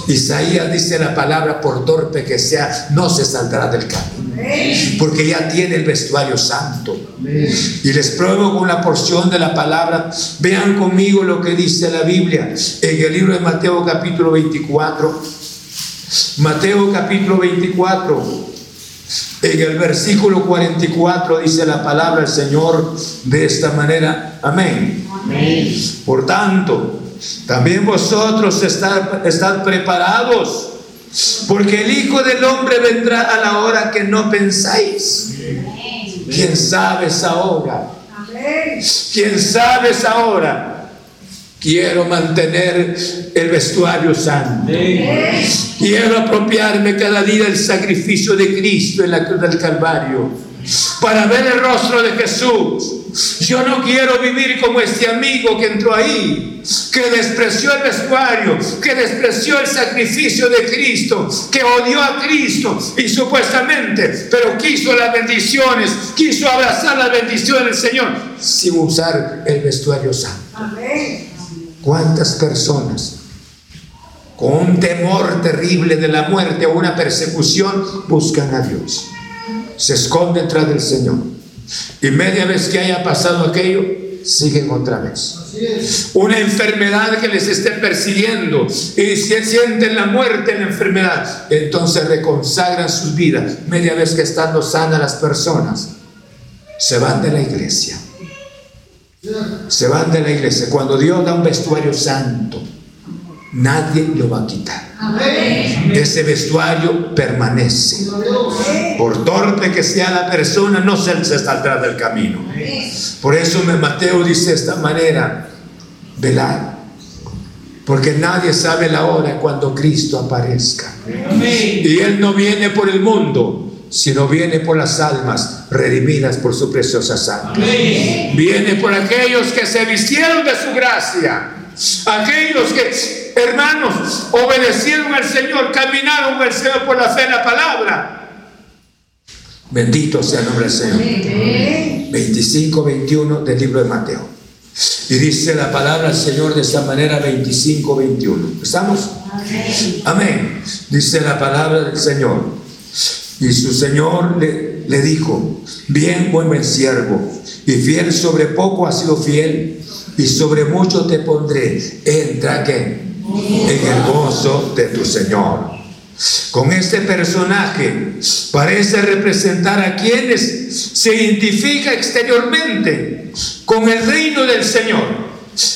Isaías dice la palabra, por torpe que sea, no se saldrá del camino porque ya tiene el vestuario santo. Y les pruebo con la porción de la palabra. Vean conmigo lo que dice la Biblia en el libro de Mateo capítulo 24. Mateo capítulo 24. En el versículo 44 dice la palabra del Señor de esta manera. Amén. Por tanto, también vosotros estad, preparados porque el Hijo del Hombre vendrá a la hora que no pensáis. ¿Quién sabe esa hora? ¿Quién sabe esa hora? Quiero mantener el vestuario santo. Quiero apropiarme cada día del sacrificio de Cristo en la cruz del Calvario para ver el rostro de Jesús. Yo no quiero vivir como este amigo que entró ahí, que despreció el vestuario, que despreció el sacrificio de Cristo, que odió a Cristo y supuestamente, pero quiso las bendiciones, quiso abrazar las bendiciones del Señor sin usar el vestuario santo. ¿Cuántas personas con un temor terrible de la muerte o una persecución buscan a Dios? Se esconden tras del Señor. Y media vez que haya pasado aquello, siguen otra vez. Una enfermedad que les esté persiguiendo y si sienten la muerte en la enfermedad, entonces reconsagran sus vidas. Media vez que estando sanas las personas, se van de la iglesia. Se van de la iglesia. Cuando Dios da un vestuario santo, nadie lo va a quitar. Ese vestuario permanece. Por torpe que sea la persona, no se, se saldrá del camino. Por eso Mateo dice de esta manera, velar. Porque nadie sabe la hora cuando Cristo aparezca. Y Él no viene por el mundo, sino viene por las almas redimidas por su preciosa sangre. Viene por aquellos que se vistieron de su gracia. Aquellos que hermanos, obedecieron al Señor, caminaron al Señor por la fe en la palabra. Bendito sea el nombre del Señor. 25, 21 del libro de Mateo. Y dice la palabra del Señor de esta manera 25, 21. ¿Estamos? Amén. Dice la palabra del Señor. Y su Señor le, le dijo, bien buen siervo, y fiel sobre poco has sido fiel, y sobre mucho te pondré. Entra que en el gozo de tu Señor. Con este personaje parece representar a quienes se identifica exteriormente con el reino del Señor.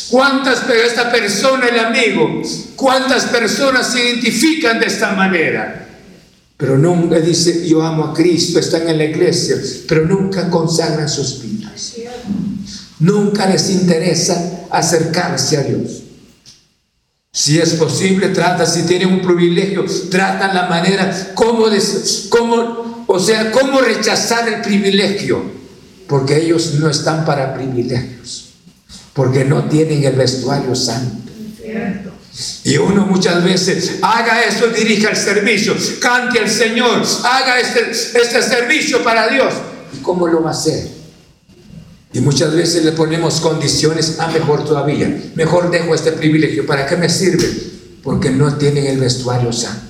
¿Cuántas, esta persona, el amigo, cuántas personas se identifican de esta manera? Pero nunca dice, yo amo a Cristo, están en la iglesia, pero nunca consagran sus vidas. Nunca les interesa acercarse a Dios. Si es posible, trata, si tienen un privilegio, tratan la manera, cómo, cómo, o sea, cómo rechazar el privilegio, porque ellos no están para privilegios, porque no tienen el vestuario santo. Y uno muchas veces haga eso, dirija el servicio, cante al Señor, haga este, este servicio para Dios. ¿Y cómo lo va a hacer? Y muchas veces le ponemos condiciones, a ah, mejor todavía, mejor dejo este privilegio, ¿para qué me sirve? Porque no tienen el vestuario santo.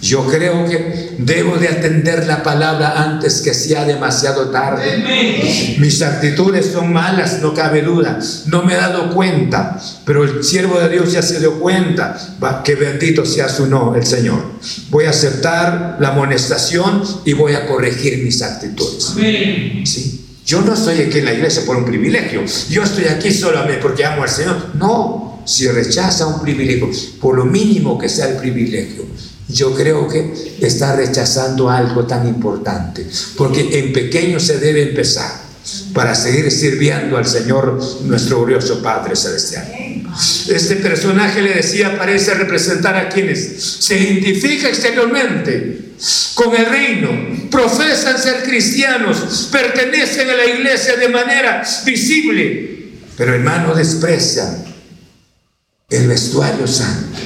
Yo creo que debo de atender la palabra antes que sea demasiado tarde. Mis actitudes son malas, no cabe duda. No me he dado cuenta, pero el siervo de Dios ya se dio cuenta. que bendito sea su nombre, el Señor. Voy a aceptar la amonestación y voy a corregir mis actitudes. ¿Sí? Yo no estoy aquí en la iglesia por un privilegio. Yo estoy aquí solamente porque amo al Señor. No, si rechaza un privilegio, por lo mínimo que sea el privilegio, yo creo que está rechazando algo tan importante. Porque en pequeño se debe empezar para seguir sirviendo al Señor, nuestro glorioso Padre Celestial. Este personaje le decía, parece representar a quienes se identifica exteriormente con el reino, profesan ser cristianos, pertenecen a la iglesia de manera visible, pero hermano desprecian el vestuario santo.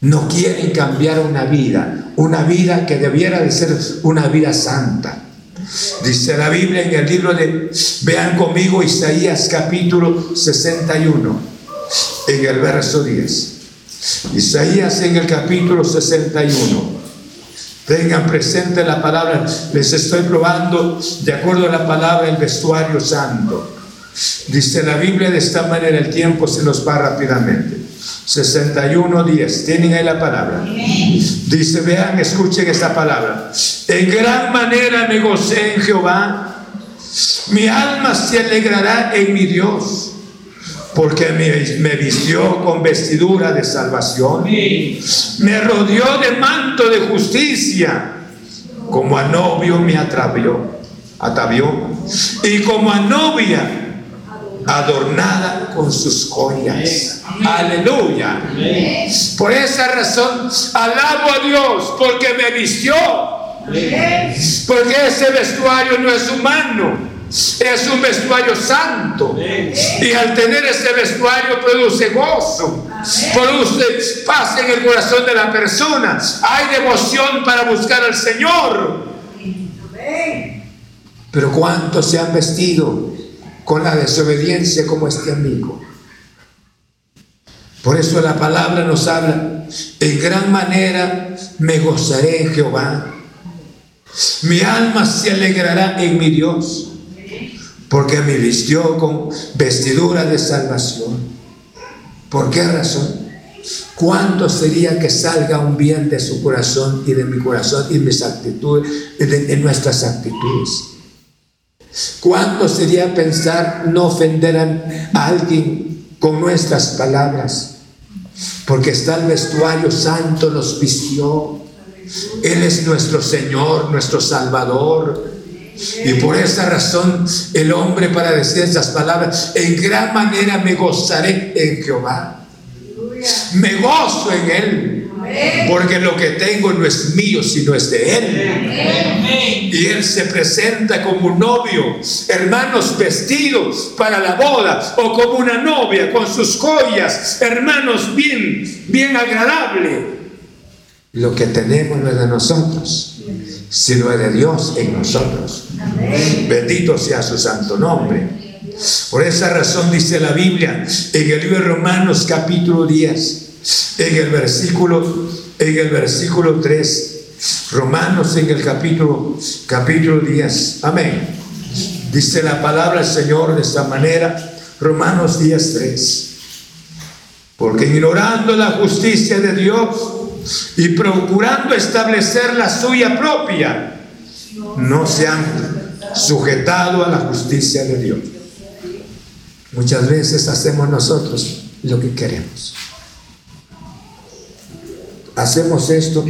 No quieren cambiar una vida, una vida que debiera de ser una vida santa. Dice la Biblia en el libro de, vean conmigo Isaías capítulo 61, en el verso 10. Isaías en el capítulo 61. Tengan presente la palabra, les estoy probando de acuerdo a la palabra el vestuario santo. Dice la Biblia de esta manera, el tiempo se nos va rápidamente. 61 días, tienen ahí la palabra. Dice, vean, escuchen esta palabra. En gran manera me gocé en Jehová, mi alma se alegrará en mi Dios porque me, vistió con vestidura de salvación, me rodeó de manto de justicia, como a novio me atravió, atavió, y como a novia adornada con sus joyas. Aleluya. Por esa razón alabo a Dios porque me vistió. Porque ese vestuario no es humano es un vestuario santo. Y al tener ese vestuario produce gozo, produce paz en el corazón de la persona. Hay devoción para buscar al Señor. Pero ¿cuántos se han vestido con la desobediencia como este amigo? Por eso la palabra nos habla, en gran manera me gozaré en Jehová. Mi alma se alegrará en mi Dios porque me vistió con vestidura de salvación. ¿Por qué razón? ¿Cuánto sería que salga un bien de su corazón y de mi corazón y mis actitudes, de, nuestras actitudes? ¿Cuánto sería pensar no ofender a alguien con nuestras palabras? Porque está el vestuario santo, nos vistió. Él es nuestro Señor, nuestro Salvador. Y por esa razón el hombre para decir esas palabras, en gran manera me gozaré en Jehová. Me gozo en Él. Porque lo que tengo no es mío, sino es de Él. Y Él se presenta como un novio, hermanos vestidos para la boda, o como una novia con sus joyas, hermanos bien, bien agradable. Lo que tenemos no es de nosotros, sino es de Dios en nosotros. Bendito sea su santo nombre. Por esa razón dice la Biblia en el libro de Romanos capítulo 10, en el versículo, en el versículo 3, Romanos en el capítulo, capítulo 10. Amén. Dice la palabra del Señor de esta manera, Romanos 10, 3. Porque ignorando la justicia de Dios y procurando establecer la suya propia, no se han sujetado a la justicia de Dios. Muchas veces hacemos nosotros lo que queremos. Hacemos esto,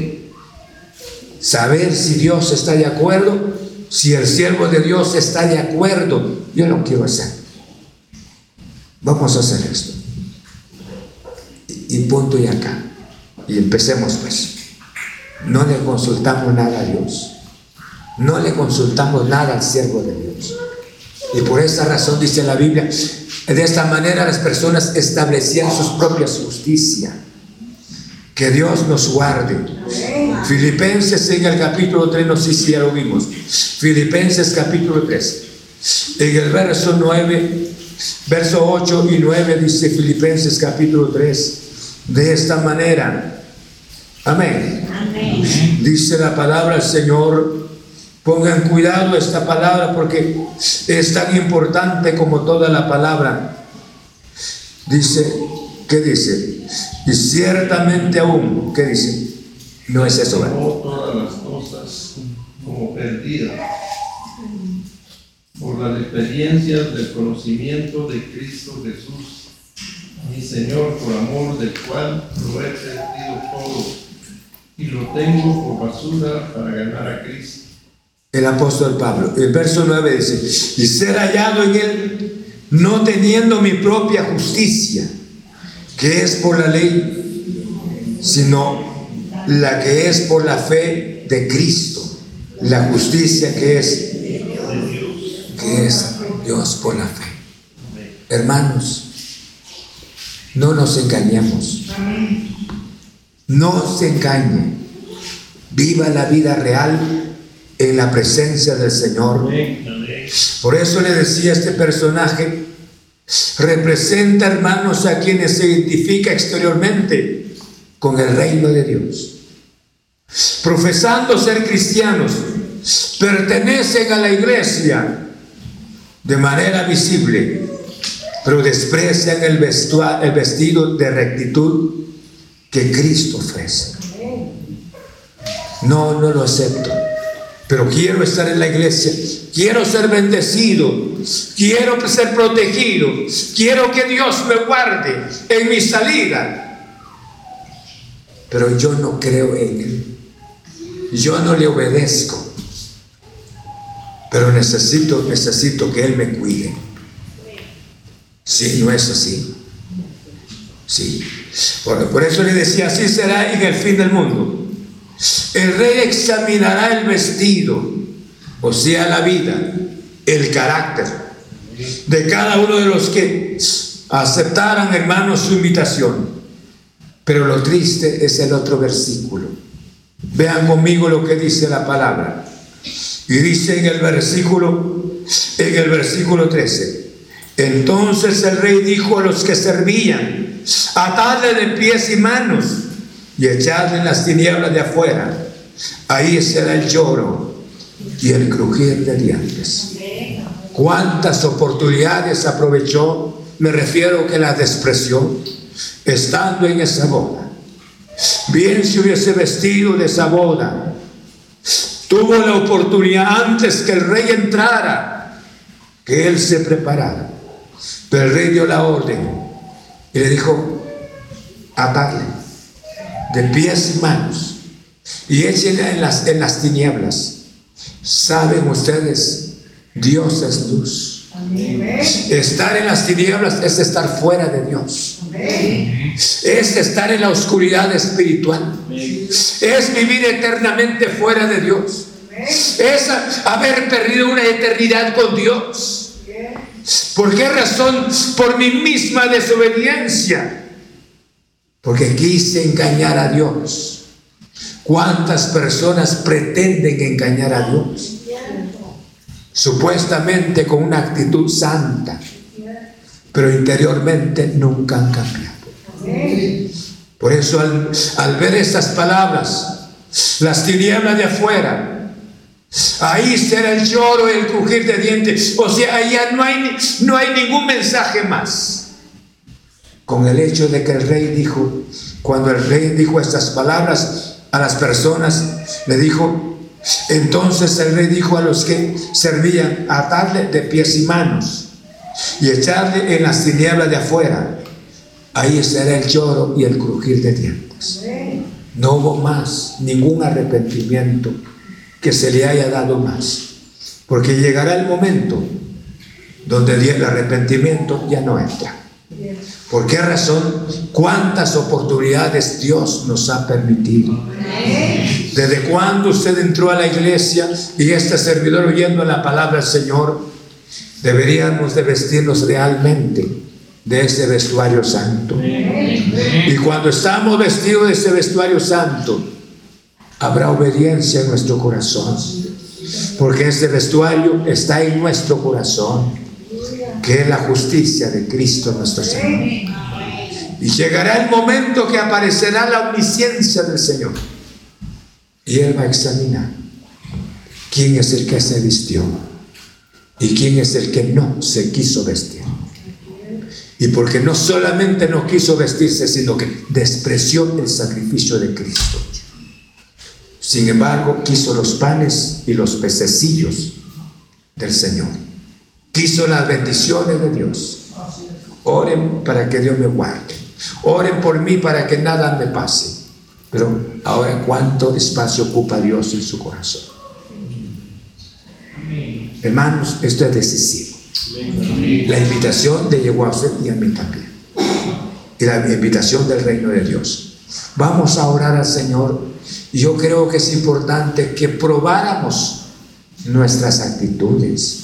saber si Dios está de acuerdo, si el siervo de Dios está de acuerdo. Yo lo quiero hacer. Vamos a hacer esto. Y punto y acá. Y empecemos pues. No le consultamos nada a Dios. No le consultamos nada al siervo de Dios. Y por esa razón dice la Biblia, de esta manera las personas establecían sus propias justicia. Que Dios nos guarde. Filipenses en el capítulo 3, no sé si ya lo vimos. Filipenses capítulo 3. En el verso 9, verso 8 y 9 dice Filipenses capítulo 3. De esta manera. Amén. Amén. Dice la palabra del Señor, pongan cuidado esta palabra porque es tan importante como toda la palabra. Dice, ¿qué dice? Y ciertamente aún, ¿qué dice? No es eso, ¿verdad? todas las cosas como perdidas por las experiencias del conocimiento de Cristo Jesús, mi Señor, por amor del cual lo he perdido todo y lo tengo por basura para ganar a Cristo. El apóstol Pablo, el verso 9 dice, y ser hallado en él, no teniendo mi propia justicia, que es por la ley, sino la que es por la fe de Cristo, la justicia que es que es Dios por la fe. Hermanos, no nos engañemos. No se engañe. Viva la vida real en la presencia del Señor. Por eso le decía este personaje, representa hermanos a quienes se identifica exteriormente con el reino de Dios. Profesando ser cristianos, pertenecen a la iglesia de manera visible, pero desprecian el, el vestido de rectitud que Cristo ofrece. No, no lo acepto. Pero quiero estar en la iglesia, quiero ser bendecido, quiero ser protegido, quiero que Dios me guarde en mi salida. Pero yo no creo en Él. Yo no le obedezco. Pero necesito, necesito que Él me cuide. Sí, no es así. Sí. Por, por eso le decía, así será en el fin del mundo. El rey examinará el vestido, o sea, la vida, el carácter de cada uno de los que aceptaran, hermanos, su invitación. Pero lo triste es el otro versículo. Vean conmigo lo que dice la palabra. Y dice en el versículo, en el versículo 13, entonces el rey dijo a los que servían, atadle de pies y manos y echadle en las tinieblas de afuera. Ahí será el lloro y el crujir de dientes. ¿Cuántas oportunidades aprovechó? Me refiero que las despreció estando en esa boda. Bien se hubiese vestido de esa boda tuvo la oportunidad antes que el rey entrara, que él se preparara. Pero el rey dio la orden y le dijo, atarle de pies y manos y échenle en las, en las tinieblas. Saben ustedes, Dios es luz. Estar en las tinieblas es estar fuera de Dios. Es estar en la oscuridad espiritual. Es vivir eternamente fuera de Dios. Es haber perdido una eternidad con Dios. ¿Por qué razón? Por mi misma desobediencia. Porque quise engañar a Dios. ¿Cuántas personas pretenden engañar a Dios? Supuestamente con una actitud santa, pero interiormente nunca han cambiado. Por eso al, ver estas palabras, las tinieblas de afuera, ahí será el lloro el crujir de dientes. O sea, allá no hay, no hay ningún mensaje más. Con el hecho de que el rey dijo, cuando el rey dijo estas palabras a las personas, le dijo, entonces el rey dijo a los que servían, atarle de pies y manos y echarle en las tinieblas de afuera ahí será el lloro y el crujir de dientes. No hubo más ningún arrepentimiento que se le haya dado más. Porque llegará el momento donde el arrepentimiento ya no entra. ¿Por qué razón? ¿Cuántas oportunidades Dios nos ha permitido? ¿Desde cuándo usted entró a la iglesia y este servidor oyendo la palabra del Señor? Deberíamos de vestirnos realmente de ese vestuario santo. Y cuando estamos vestidos de ese vestuario santo, habrá obediencia en nuestro corazón. Porque ese vestuario está en nuestro corazón, que es la justicia de Cristo nuestro Señor. Y llegará el momento que aparecerá la omnisciencia del Señor. Y Él va a examinar quién es el que se vistió y quién es el que no se quiso vestir. Y porque no solamente no quiso vestirse, sino que despreció el sacrificio de Cristo. Sin embargo, quiso los panes y los pececillos del Señor. Quiso las bendiciones de Dios. Oren para que Dios me guarde. Oren por mí para que nada me pase. Pero ahora, ¿cuánto espacio ocupa Dios en su corazón? Hermanos, esto es decisivo. La invitación de llegó a usted y a mí también. Y la invitación del reino de Dios. Vamos a orar al Señor. Yo creo que es importante que probáramos nuestras actitudes.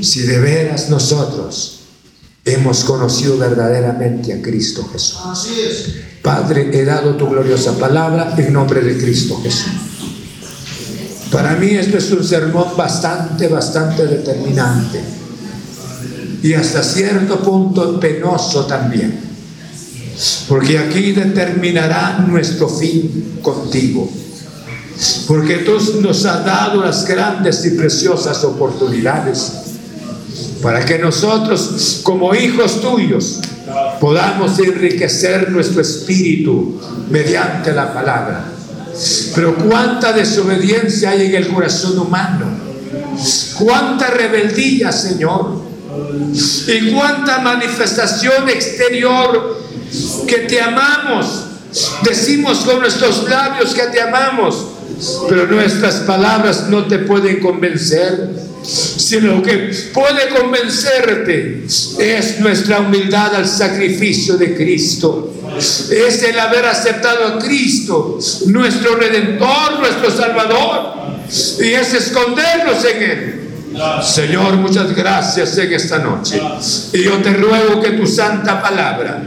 Si de veras nosotros hemos conocido verdaderamente a Cristo Jesús. Padre, he dado tu gloriosa palabra en nombre de Cristo Jesús. Para mí esto es un sermón bastante, bastante determinante y hasta cierto punto penoso también. Porque aquí determinará nuestro fin contigo. Porque tú nos has dado las grandes y preciosas oportunidades para que nosotros como hijos tuyos podamos enriquecer nuestro espíritu mediante la palabra. Pero cuánta desobediencia hay en el corazón humano, cuánta rebeldía, Señor, y cuánta manifestación exterior que te amamos. Decimos con nuestros labios que te amamos, pero nuestras palabras no te pueden convencer sino que puede convencerte es nuestra humildad al sacrificio de Cristo. Es el haber aceptado a Cristo, nuestro redentor, nuestro salvador, y es escondernos en Él. Señor, muchas gracias en esta noche. Y yo te ruego que tu santa palabra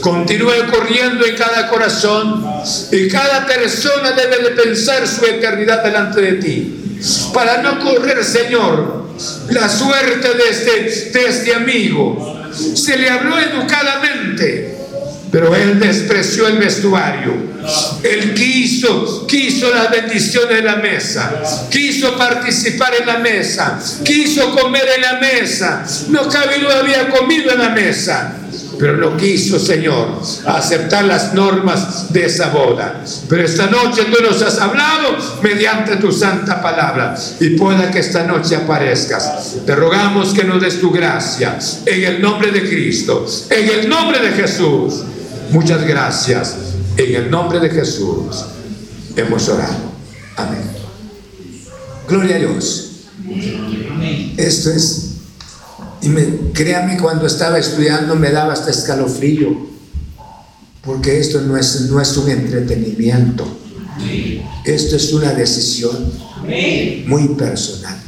continúe corriendo en cada corazón y cada persona debe de pensar su eternidad delante de ti para no correr, Señor, la suerte de este, de este amigo. Se le habló educadamente, pero él despreció el vestuario. Él quiso, quiso las bendiciones de la mesa, quiso participar en la mesa, quiso comer en la mesa. No cabe no había comido en la mesa pero no quiso, Señor, aceptar las normas de esa boda. Pero esta noche tú nos has hablado mediante tu santa palabra y pueda que esta noche aparezcas. Te rogamos que nos des tu gracia en el nombre de Cristo, en el nombre de Jesús. Muchas gracias. En el nombre de Jesús hemos orado. Amén. Gloria a Dios. Esto es y me, créame, cuando estaba estudiando me daba hasta escalofrío, porque esto no es, no es un entretenimiento, esto es una decisión muy personal.